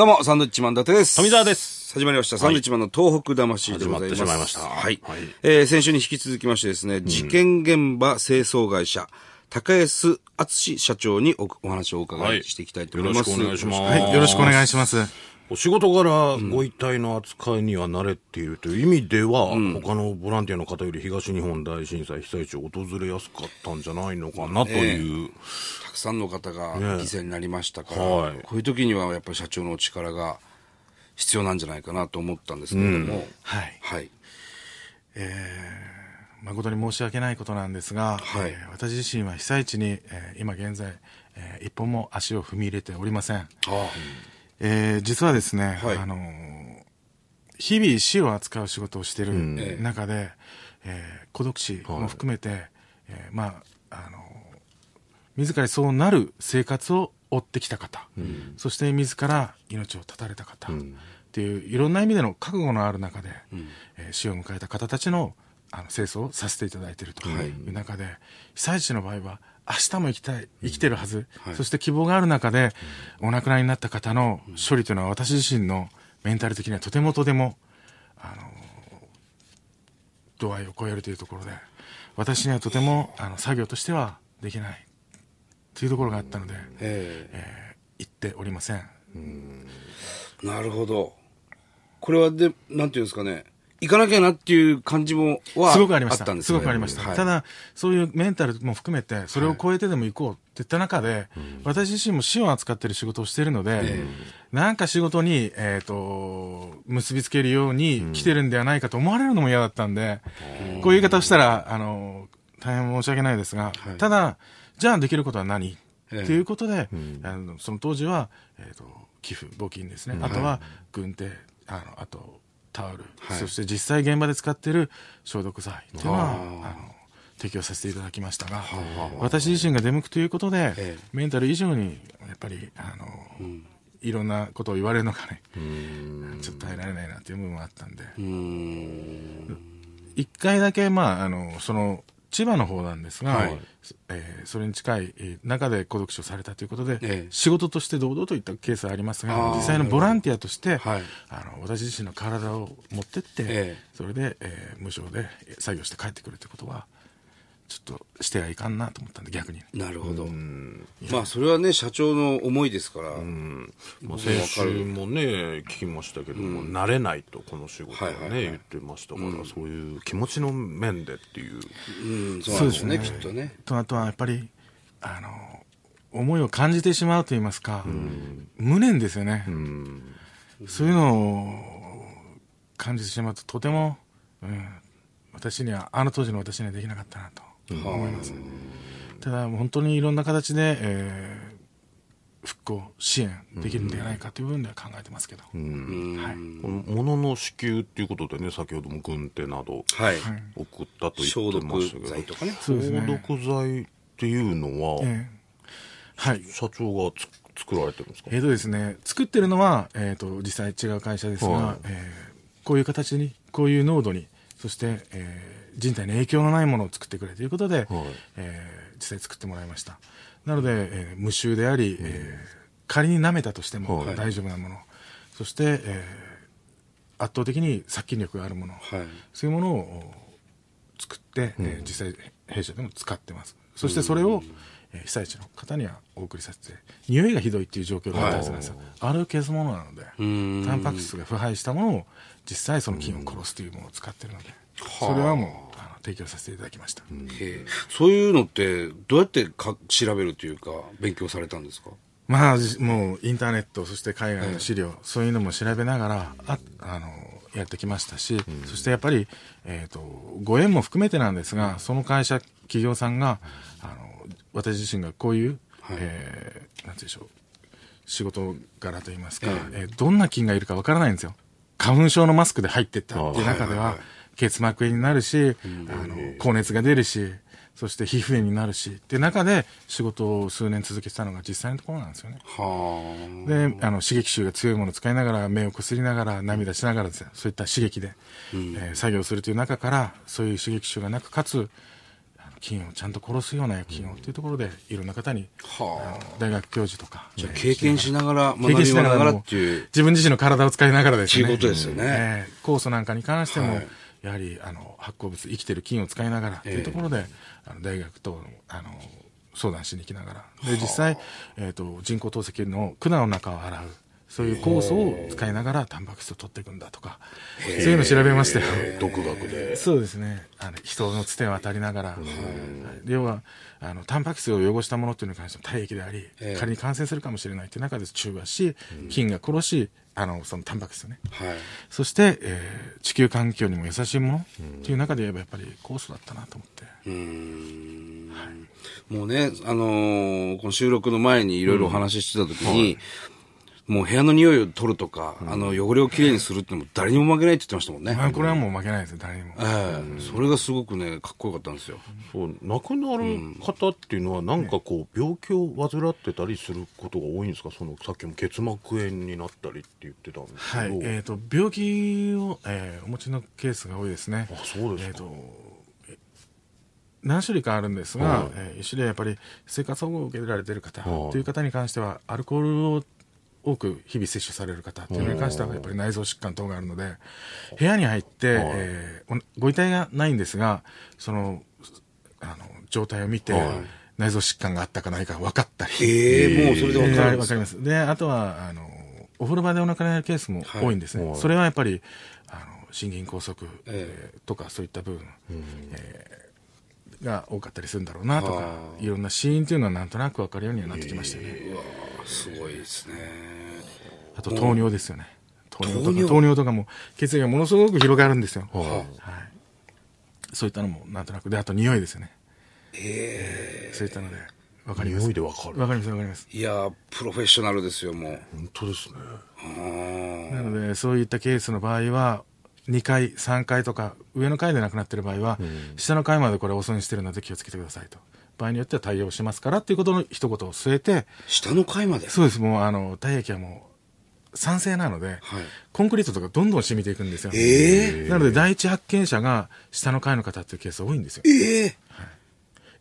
どうも、サンドウィッチマン伊達です。富澤です。始まりました。サンドウィッチマンの東北魂でございます。始まってしまいましたはい。はいえー先週に引き続きましてですね、事件現場清掃会社、高安敦社長におお話をお伺いしていきたいと思います。はいよろしくお願いしますははい、よろしくお願いします。お仕事柄、ご遺体の扱いには慣れているという意味では、他のボランティアの方より東日本大震災被災地を訪れやすかったんじゃないのかなという。たくさんの方が犠牲になりましたから、はいこういう時にはやっぱり社長のお力が必要なんじゃないかなと思ったんですけれども、はい。はい。誠に申し訳ないことなんですが、はいえー私自身は被災地に、えー今現在、えー一歩も足を踏み入れておりません。あえー実はですね、はい。あのー日々死を扱う仕事をしているええ中で、えー孤独死も含めて、えーまあ、あのー自らそうなる生活を追ってきた方、そして自ら命を絶たれた方、っていういろんな意味での覚悟のある中で、えー死を迎えた方たちのあの清掃をさせていただいているという中で、被災地の場合は明日も生きたい生きてるはず、そして希望がある中でお亡くなりになった方の処理というのは私自身のメンタル的にはとてもとてもあの度合いを超えるというところで私にはとてもあの作業としてはできないというところがあったので、ええ。ー行っておりません。えなるほど。これはで、なんていうんですかね、行かなきゃなっていう感じも、はすごくありました。すごくありました。はい。ただ、そういうメンタルも含めて、それを超えてでも行こうって言った中で、私自身も死を扱っている仕事をしているので、なんか仕事に、えっ、と、結びつけるように来てるんではないかと思われるのも嫌だったんで、こういう言い方をしたら、あの、大変申し訳ないですが、ただ、じゃあできることは何？ええ。っていうことで、あのその当時は、えっ、と、寄付、募金ですね。あとは、軍手、あの、あと、タオル、はい。そして実際現場で使っている消毒剤っていうのは、提供させていただきましたが、私自身が出向くということで、ええ。メンタル以上に、やっぱり、あの、いろんなことを言われるのがね、ちょっと耐えられないなっていう部分もあったんで。一回だけ、まあ、あの、その、千葉の方なんですが、はい。えーそれに近いえー中で孤独死をされたということで、ええ。仕事として堂々といったケースはありますが、実際のボランティアとして、はい。あの私自身の体を持ってって、ええ。それで、えー無償でえー作業して帰ってくるということは、ちょっとしてはいかんなと思ったんで、逆に。なるほど。まあ、それはね、社長の思いですから。まあ、先週もね、聞きましたけども、慣れないと、この仕事はね、はいはいはい言ってましたから、そういう気持ちの面でっていう。うん、そうですよね、きっとね。とあとはやっぱり、あの、思いを感じてしまうと言いますか、無念ですよね。そういうのを感じてしまうと、とても、うん、私には、あの当時の私にはできなかったなと思います。ただ、本当にいろんな形で、えー復興、支援できるんではないかという部分では考えてますけど。はい。この物の支給っていうことでね、先ほども軍手などはい。送ったと言消ってま毒したけど、剤とかね。そうですね。消毒剤っていうのは、ええはい。社長がつ作られてるんですか？えーとですね、作ってるのは、えー、と実際違う会社ですが、はいえーこういう形に、こういう濃度に、そして、えー人体に影響のないものを作ってくれということで、えー実際作ってもらいました。なので、えー無臭であり、えー仮に舐めたとしてもはい。大丈夫なもの、そして、えー圧倒的に殺菌力があるもの、はい。そういうものを作って、えー実際弊社でも使ってます。そしてそれを、えー被災地の方にはお送りさせて匂いがひどいっていう状況があったはずなんですよ、あれを消すものなのでん。タンパク質が腐敗したものを実際その菌を殺すというものを使ってるので、それはもうあの提供させていただきました、そういうのって、どうやってか調べるというか、勉強されたんですか？まあじもうインターネットそして海外の資料、そういうのも調べながらああのやってきましたし、そしてやっぱり、えー、とご縁も含めてなんですが、その会社企業さんがあの私自身がこういう、えーなんていうんでしょう。仕事柄といいますか、えーどんな菌がいるかわからないんですよ。花粉症のマスクで入ってったっていう中では、結膜炎になるし、あの高熱が出るしそして皮膚炎になるしっていう中で仕事を数年続けてたのが実際のところなんですよね。はで、あの、刺激臭が強いものを使いながら、目をこすりながら、涙しながらですね、そういった刺激で、えー作業するという中から、そういう刺激臭がなく、かつ、菌をちゃんと殺すような薬品をというところで、いろんな方に、はあ。の大学教授とか、経験しながら、経験しながら学びながらもっていう。自分自身の体を使いながらですね。ことですよね。ええ酵素なんかに関しても、はい。やはりあの発酵物、生きてる菌を使いながらというところで、あの大学とあの相談しに行きながら、で実際、えー、と人工透析の管の中を洗う。そういう酵素を使いながらタンパク質を取っていくんだとか、そういうのを調べましたよ。独学で。そうですね。あの人のつてを当たりながら、はい要はあのタンパク質を汚したものっていうのに関しても体液であり、ええ仮に感染するかもしれないという中で中和し、菌が殺し、あのそのタンパク質をね。はい。そして、えー地球環境にも優しいものっていう中で言えばやっぱり酵素だったなと思って。うーんもうね、あのーこの収録の前にいろいろお話ししてた時に、もう部屋の匂いを取るとか、あの、汚れをきれいにするってのも誰にも負けないって言ってましたもんね。まあこれはもう負けないですよ、誰にも。ええそれがすごくね、かっこよかったんですよ。そう、亡くなる方っていうのは、なんかこう、病気を患ってたりすることが多いんですか？その、さっきも結膜炎になったりって言ってたんですけど。はい、えっ、と、病気を、えーお持ちのケースが多いですね。あ、そうですか。えーとえ何種類かあるんですが、はいえー一種類はやっぱり生活保護を受けられている方はいという方に関しては、アルコールを多く日々摂取される方というのに関しては、やっぱり内臓疾患等があるので、部屋に入って、はい。えーおご遺体がないんですが、その、あの、状態を見て、はい。内臓疾患があったかないか分かったり。ええもうそれでわかるえーわかります。で、あとは、あの、お風呂場でお亡くなりになるケースも多いんですね。はい。それはやっぱり、あの、心筋梗塞、ええーとかそういった部分、えーが多かったりするんだろうなとかは、い。ろんな死因というのはなんとなく分かるようにはなってきましたよね。うわすごいですね。あと糖尿ですよね。糖尿とか、糖尿とかも血液がものすごく広がるんですよ。はいはい。そういったのもなんとなく。で、あと匂いですよね。えそういったので、分かります。匂いでわかる。わかります、わかります。えいや、プロフェッショナルですよ、もう。本当ですね。あなので、そういったケースの場合は、2階、3階とか、上の階で亡くなっている場合は、下の階までこれお損にしてるので気をつけてくださいと。場合によっては対応しますからっていうことの一言を添えて、ー下の階まで？そうです、もう、あの、体液はもう、酸性なので、はい。コンクリートとかどんどん染みていくんですよ。えなので、第一発見者が下の階の方っていうケース多いんですよ。ええ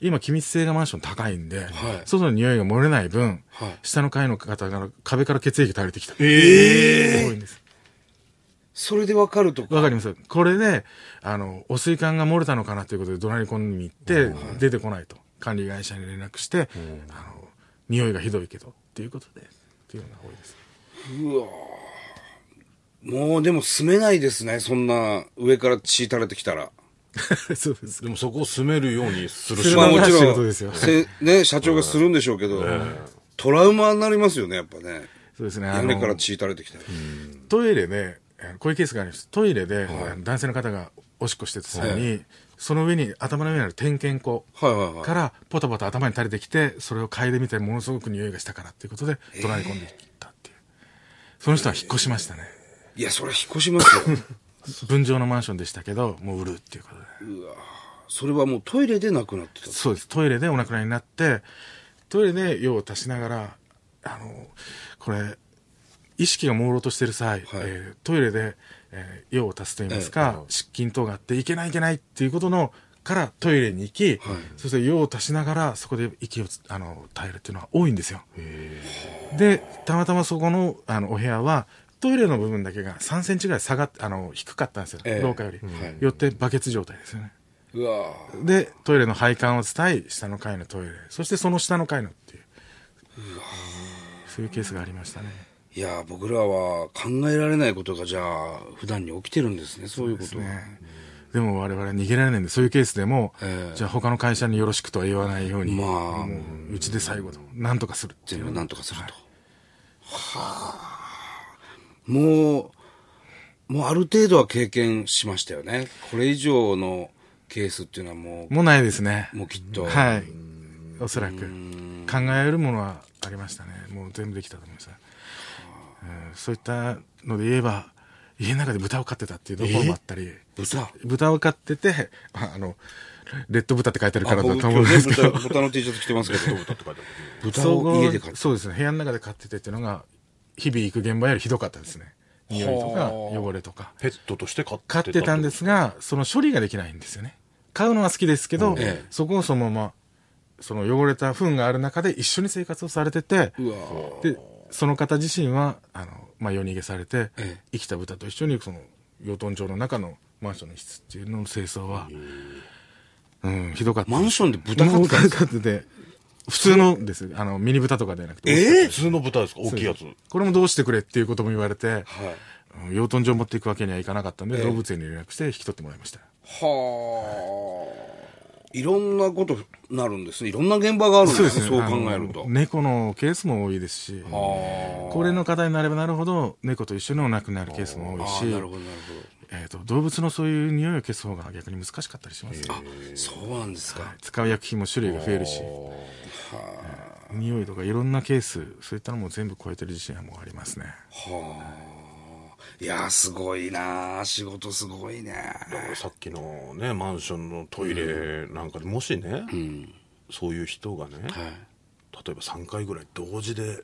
今、気密性がマンション高いんで、はい外の匂いが漏れない分、はい下の階の方が壁から血液垂れてきた。え多いんです。それでわかるとか？わかります。これで、あの、汚水管が漏れたのかなということで怒鳴り込みに行って、出てこないと。管理会社に連絡して、あの、匂いがひどいけど、っていうことで、っていうのが多いです。うわもうでも住めないですね、そんな上から血垂れてきたら。そうです。でもそこを住めるようにするするまあのが仕もちろん、事ですよせね、社長がするんでしょうけど、トラウマになりますよね、やっぱね。そうですね。あ屋根からの、血垂れてきたら。トイレで、こういうケースがあります。トイレで、あの男性の方がおしっこしてた際に、その上に、頭の上にある点検口はいはいはい。から、ポタポタ頭に垂れてきて、それを嗅いでみて、ものすごく匂いがしたからっていうことで、怒鳴り込んできたっていう。その人は引っ越しましたね。いや、それ引っ越しますよ。分譲のマンションでしたけど、もう売るっていうことで。それはもうトイレで亡くなってた。そうです。トイレでお亡くなりになって、トイレで用を足しながら、あの、これ、意識が朦朧としてる際、えートイレで、えー用を足すと言いますか、失禁等があって、いけないいけないっていうことの、からトイレに行き、そして用を足しながら、そこで息をつあの耐えるっていうのは多いんですよ。で、たまたまそこのあのお部屋は、トイレの部分だけが3センチぐらい下がっあの、低かったんですよ。ええ廊下より。はいよってバケツ状態ですよね。で、トイレの配管を伝い、下の階のトイレ、そしてその下の階のっていう、そういうケースがありましたね。いや、僕らは考えられないことがじゃあ、普段に起きてるんですね、そういうことは。ねでも我々は逃げられないんで、そういうケースでも、ええじゃあ他の会社によろしくとは言わないように、まあもううちで最後と、なんとかする全部なんとかすると。はあ。もう、もうある程度は経験しましたよね。これ以上のケースっていうのはもう、もうないですね。もうきっと。はい。おそらく。考えるものはありましたね。もう全部できたと思います。うんそういったので言えば、家の中で豚を飼ってたっていうところもあったり、豚？豚を飼ってて、あの、レッド豚って書いてあるからだ僕と思うんですけど、豚豚の T シャツ着てますけど、豚総合 を家で飼ってそうですね、部屋の中で飼っててっていうのが、日々行く現場よりひどかったですね。匂いとかはあ汚れとか。ペットとして飼って飼ってたんですすが、その処理ができないんですよね。買うのは好きですけど、ええ。そこをそのまま、その汚れた糞がある中で一緒に生活をされてて、で、その方自身は、あの、まあ、夜逃げされて、ええ生きた豚と一緒にその、養豚場の中のマンションの一室っていうのの清掃は、うん、ひどかった。マンションで豚飼って普通のです。あの、ミニ豚とかではなくて。え普通の豚ですか？大きいやつ。これもどうしてくれっていうことも言われて、はい。うん養豚場持っていくわけにはいかなかったんで、ええ動物園に連絡して引き取ってもらいました。はあ。いろんなことなるんですね。いろんな現場があるんですね。そう考えると。猫のケースも多いですし、は高齢の方になればなるほど、猫と一緒にお亡くなるケースも多いしあ、なるほど、なるえー、と動物のそういう匂いを消す方が逆に難しかったりします、ほど。あ、そうなんですか。使う薬品も種類が増えるし、匂いとかいろんなケース、そういったのも全部超えてる自信はもうありますね。はあ。いやー、すごいなー仕事すごいね。さっきのね、マンションのトイレなんかでもしね、うん。そういう人がね、はい。例えば3回ぐらい同時で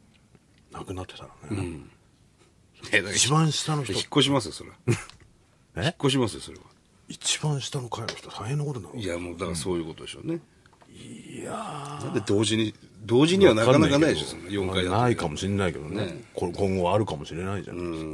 亡くなってたらね、うん。一番下の人引っ越しますよ、それ は。引っえ越しますよ、それは。一番下の階の人大変なことになるいや、もう、だからそういうことでしょうね。いやなんで同時に、同時にはなかなかないでしょ、その4回だと。ないかもしれないけどねねこれ今後あるかもしれないじゃないですか、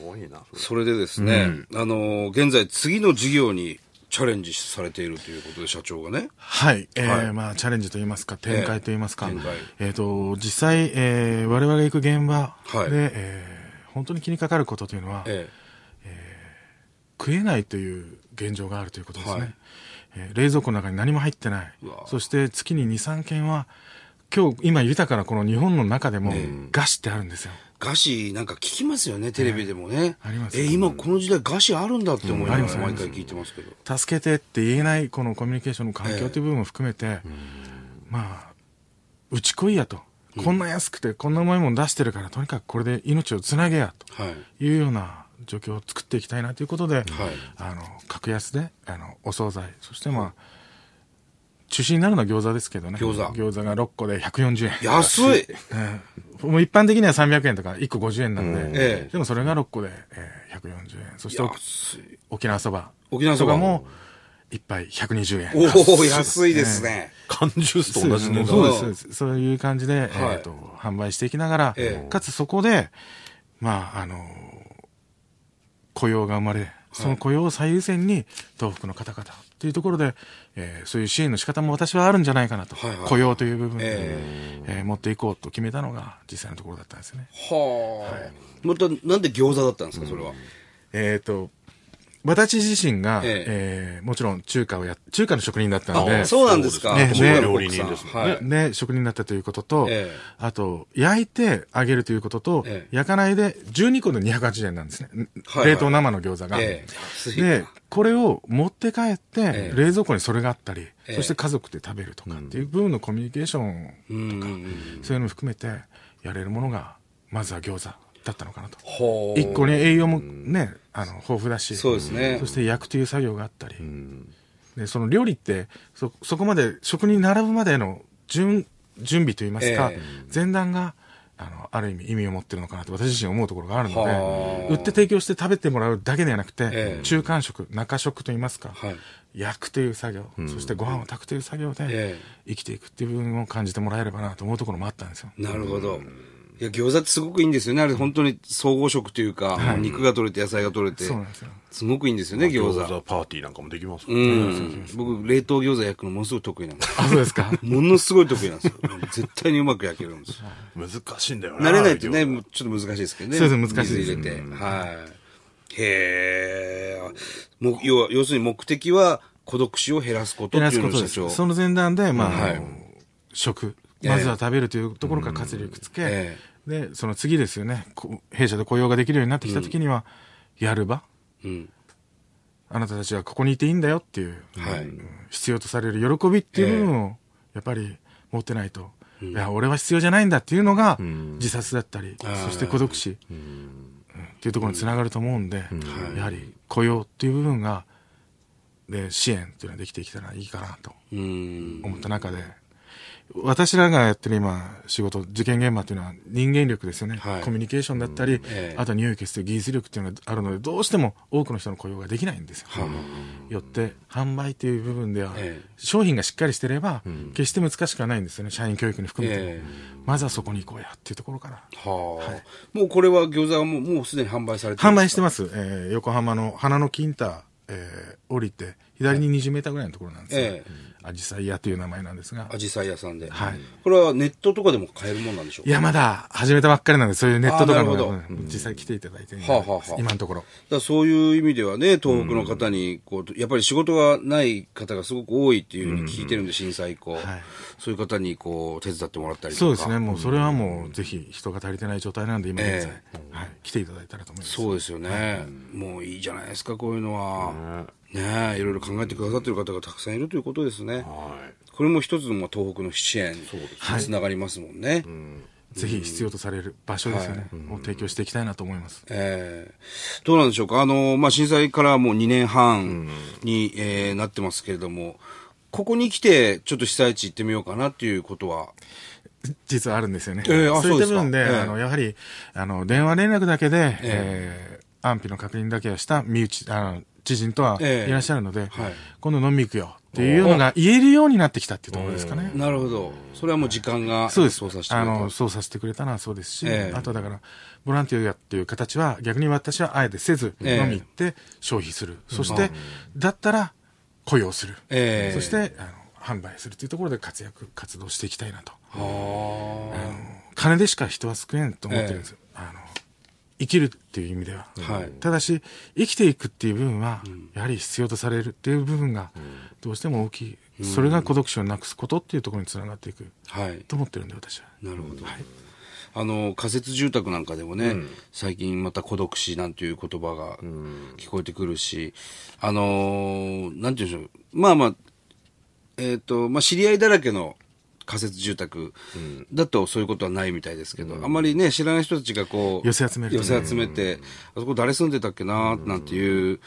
ごいなそれ。それでですね、あのー現在次の事業にチャレンジされているということで、社長がね。はい、えーはい。まあ、チャレンジといいますか、展開といいますか、えっ、と、実際、えー、我々が行く現場で、はい。えー本当に気にかかることというのは、え食えないという現状があるということですね。はい。えー冷蔵庫の中に何も入ってない。そして月に2、3件は、今日、今豊かなこの日本の中でも、餓死ってあるんですよ。え餓死なんか聞きますよね、テレビでもね。ありますえ、今この時代餓死あるんだって思いながら毎回聞いてますけど。助けてって言えないこのコミュニケーションの環境という部分も含めて、まあ、うちこいやと。こんな安くて、こんな重いもの出してるから、とにかくこれで命をつなげや、はい。というような状況を作っていきたいなということで、はいあの、格安で、あの、お惣菜、そしてまあ、中心になるのは餃子ですけどね。餃子餃子が6個で140円。安い ええもう一般的には300円とか1個50円なんで、ええでもそれが6個で、えー140円。そして。沖縄そば。沖縄そばも、一杯120円。おお安いですね。缶ジュースと同じ値段そうですそうです。そういう感じで、はいえーと、販売していきながら、ええかつそこで、まあ、あの、雇用が生まれ、その雇用を最優先に東北の方々っていうところで、えーそういう支援の仕方も私はあるんじゃないかなと。はいはい雇用という部分で、ええー持っていこうと決めたのが実際のところだったんですね。はあ。また、なんで餃子だったんですか、それは？えっ、と、私自身が、ええーもちろん中華をや、中華の職人だったので、あ、そうなんですか。ね中華の料理人ですもんはい。で、職人だったということと、ええあと、焼いて揚げるということと、ええ焼かないで12個で280円なんですね。はいはい冷凍生の餃子が。で、これを持って帰って、ええ冷蔵庫にそれがあったり、ええそして家族で食べるとかっていう部分のコミュニケーション、うんうんうん。そういうのも含めてやれるものが、まずは餃子だったのかなと。ほう。一個に栄養もね、あの、豊富だし、そうですね。そして焼くという作業があったり、で、その料理って、そ、そこまで食に並ぶまでの準、準備といいますか、え前段が、あの、ある意味意味を持ってるのかなと私自身思うところがあるのはで、あ。売って提供して食べてもらうだけではなくて、ええ。中間食、中食といいますか、はい。焼くという作業、そしてご飯を炊くという作業でえ。生きていくっていう部分を感じてもらえればなと思うところもあったんですよ。なるほど。いや、餃子ってすごくいいんですよね。あれ本当に総合食というか、もう肉が取れて野菜が取れて、そうなんですよ。すごくいいんですよね、餃子。餃子パーティーなんかもできますもんうね、ん。僕、冷凍餃子焼くのものすごい得意なんです。あ、そうですか？ものすごい得意なんですよ。絶対にうまく焼けるんですよ。難しいんだよね慣れないとね、ちょっと難しいですけどね。そうです難しいです水入れて。はい。へえ。も要は、要するに目的は孤独死を減らすことって減らすことです。いうのを社長。その前段で、まあ、はい食。ええ。まずは食べるというところから活力つけ、えで、その次ですよね。こ弊社で雇用ができるようになってきたときには、やる場？うん。あなたたちはここにいていいんだよっていう、はい。うん必要とされる喜びっていう部分を、やっぱり持ってないと、いや、俺は必要じゃないんだっていうのが、自殺だったり、そして孤独死、うん。っていうところにつながると思うんで、やはり雇用っていう部分が、で、支援っていうのはできてきたらいいかなとうん。思った中で、私らがやってる今、仕事、事件現場っていうのは人間力ですよね。はいコミュニケーションだったり、ええあとは匂い消す技術力っていうのがあるので、どうしても多くの人の雇用ができないんですよ。よって、販売という部分では、ええ商品がしっかりしてれば、決して難しくはないんですよね。社員教育に含めても。えまずはそこに行こうやっていうところから。はあ、もうこれは餃子はもうもうすでに販売されてる販売してます。えー横浜の花の金太、えー降りて、左に20メーターぐらいのところなんですよ。えアジサイ屋という名前なんですが。アジサイ屋さんで、はい。これはネットとかでも買えるもんなんでしょうか？いや、まだ始めたばっかりなんで、そういうネットとかのあーなるほど。うん実際来ていただいて、はあはあはあ。今のところ。だそういう意味ではね、東北の方に、こう、やっぱり仕事がない方がすごく多いっていうふうに聞いてるんで、震災以降、はい。そういう方に、こう、手伝ってもらったりとか。そうですね、もうそれはもう、ぜひ人が足りてない状態なんで、今現在、はい、来ていただいたらと思います。そうですよね。もういいじゃないですか、こういうのは。ねえ、いろいろ考えてくださってる方がたくさんいるということですね。はい。これも一つのまあ東北の支援につながりますもんね。ぜひ必要とされる場所ですよね、を提供していきたいなと思います。えーどうなんでしょうか。あの、まあ、震災からもう2年半に、えーなってますけれども、ここに来て、ちょっと被災地行ってみようかなっていうことは、実はあるんですよね。ええあそういった部分で、ええあの、やはり、あの、電話連絡だけで、えー安否の確認だけはした身内、あの、知人とはええいらっしゃるので、はい今度飲み行くよっていうのが言えるようになってきたっていうところですかね。なるほど。それはもう時間がそうです。操作してくれたあの、操作してくれたのはそうですし、ええあとだから、ボランティアっていう形は逆に私はあえてせず、ええ飲み行って消費する。そして、だったら雇用する。ええそして、あの、販売するというところで活躍、活動していきたいなと。あー金でしか人は救えんと思ってるんですよ。あの生きるっていう意味では。はいただし、生きていくっていう部分は、やはり必要とされるっていう部分が、どうしても大きい。それが孤独死をなくすことっていうところにつながっていくはい。と思ってるんで、私は。なるほど。あの、仮設住宅なんかでもね、最近また孤独死なんていう言葉が聞こえてくるし、あのーなんていうんでしょう。まあまあ、えっ、と、まあ知り合いだらけの仮設住宅。だとそういうことはないみたいですけど、あんまりね、知らない人たちがこう、寄せ集めるとね。寄せ集めて、あそこ誰住んでたっけな、なんていう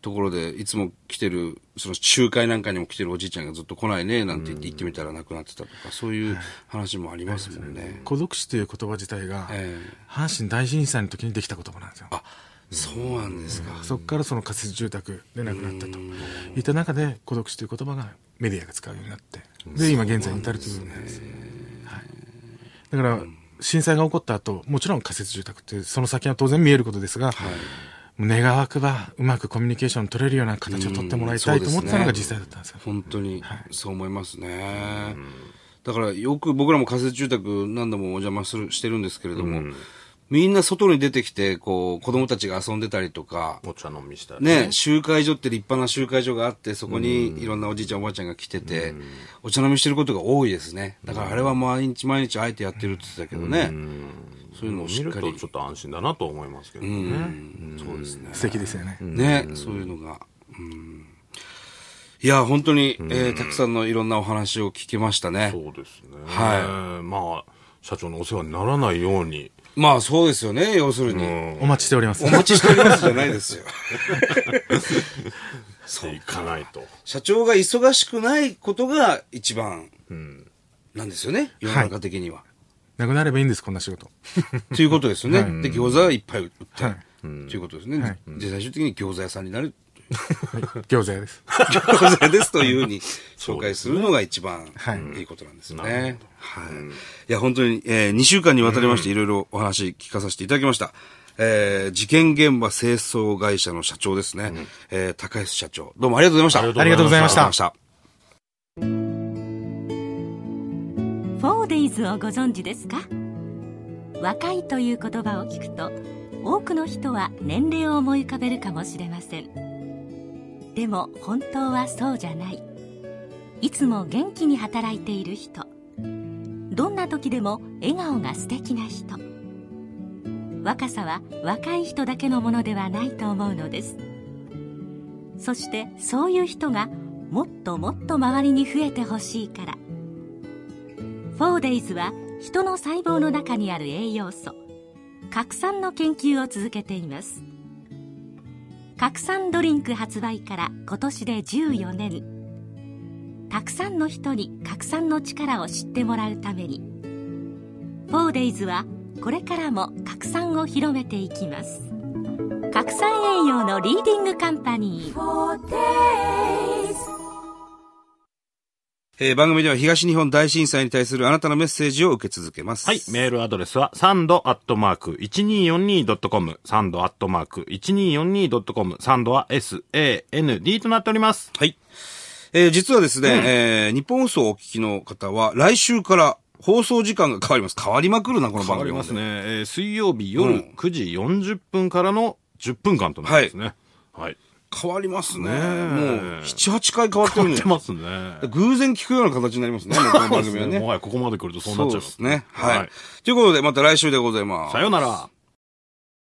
ところで、いつも来てる、その集会なんかにも来てるおじいちゃんがずっと来ないね、なんて言って行ってみたら亡くなってたとか、そういう話もありますもんね。孤独死という言葉自体が、え。阪神大震災の時にできた言葉なんですよ。あ、そうなんですか。そこからその仮設住宅で亡くなったと。いった中で孤独死という言葉がメディアが使うようになって。で今現在に至るという部分なんです、はい、だから震災が起こった後もちろん仮設住宅ってその先は当然見えることですが、願わくばうまくコミュニケーション取れるような形を取ってもらいたいと思ってたのが実際だったんですよ、本当に、そう思いますね。だからよく僕らも仮設住宅何度もお邪魔する、してるんですけれども、みんな外に出てきて、こう、子供たちが遊んでたりとか、お茶飲みしたり。ね、集会所って立派な集会所があって、そこにいろんなおじいちゃんおばあちゃんが来てて、お茶飲みしてることが多いですね。だからあれは毎日毎日あえてやってるって言ってたけどね。そういうのをしっかり見るとちょ。っと安心だなと思いますけどね。そうですね。素敵ですよね、ね、そういうのが。うんいや、本当に、えーたくさんのいろんなお話を聞けましたね。そうですね。はまあ、社長のお世話にならないように。まあそうですよね、要するに。お待ちしておりますお待ちしております じゃないですよ。していかないと。社長が忙しくないことが一番なんですよね、世の中的には。なくなればいいんですこんな仕事 ということですよね。で、餃子はいっぱい売って、はいということですね。はいで、最終的に餃子屋さんになる。餃子屋です餃子ですというふうに 紹介するのが一番はいいいことなんですよね。はい。いや、本当に、え2週間にわたりましていろいろお話聞かさせていただきました。えー事件現場清掃会社の社長ですね。えー高安社長。どうもありがとうございました。ありがとうございましたありがとうございましたありがとうございました。フォーデイズをご存知ですか？若いという言葉を聞くと多くの人は年齢を思い浮かべるかもしれませんでも本当はそうじゃない。いつも元気に働いている人。どんな時でも笑顔が素敵な人。若さは若い人だけのものではないと思うのです。そしてそういう人がもっともっと周りに増えてほしいから。フォーデイズは人の細胞の中にある栄養素。核酸の研究を続けています。核酸ドリンク発売から今年で14年。たくさんの人に拡散の力を知ってもらうために。4days はこれからも拡散を広めていきます。拡散栄養のリーディングカンパニー。えー番組では東日本大震災に対するあなたのメッセージを受け続けます。はい。メールアドレスは、サンドアットマーク 1242.com、サンドアットマーク 1242.com、サンドは SAND となっております。はい。えー実はですね、えー日本放送をお聞きの方は、来週から放送時間が変わります。変わりまくるな、この変番組わりますね。ね。えー水曜日夜うん9時40分からの10分間となりますね。はい。変わりますね。もう、7、8回変わってるんで変わって。ますね。偶然聞くような形になりますね、この番組はね。もはやここまで来るとそうなっちゃいますね。はい。ということで、また来週でございます。さようなら。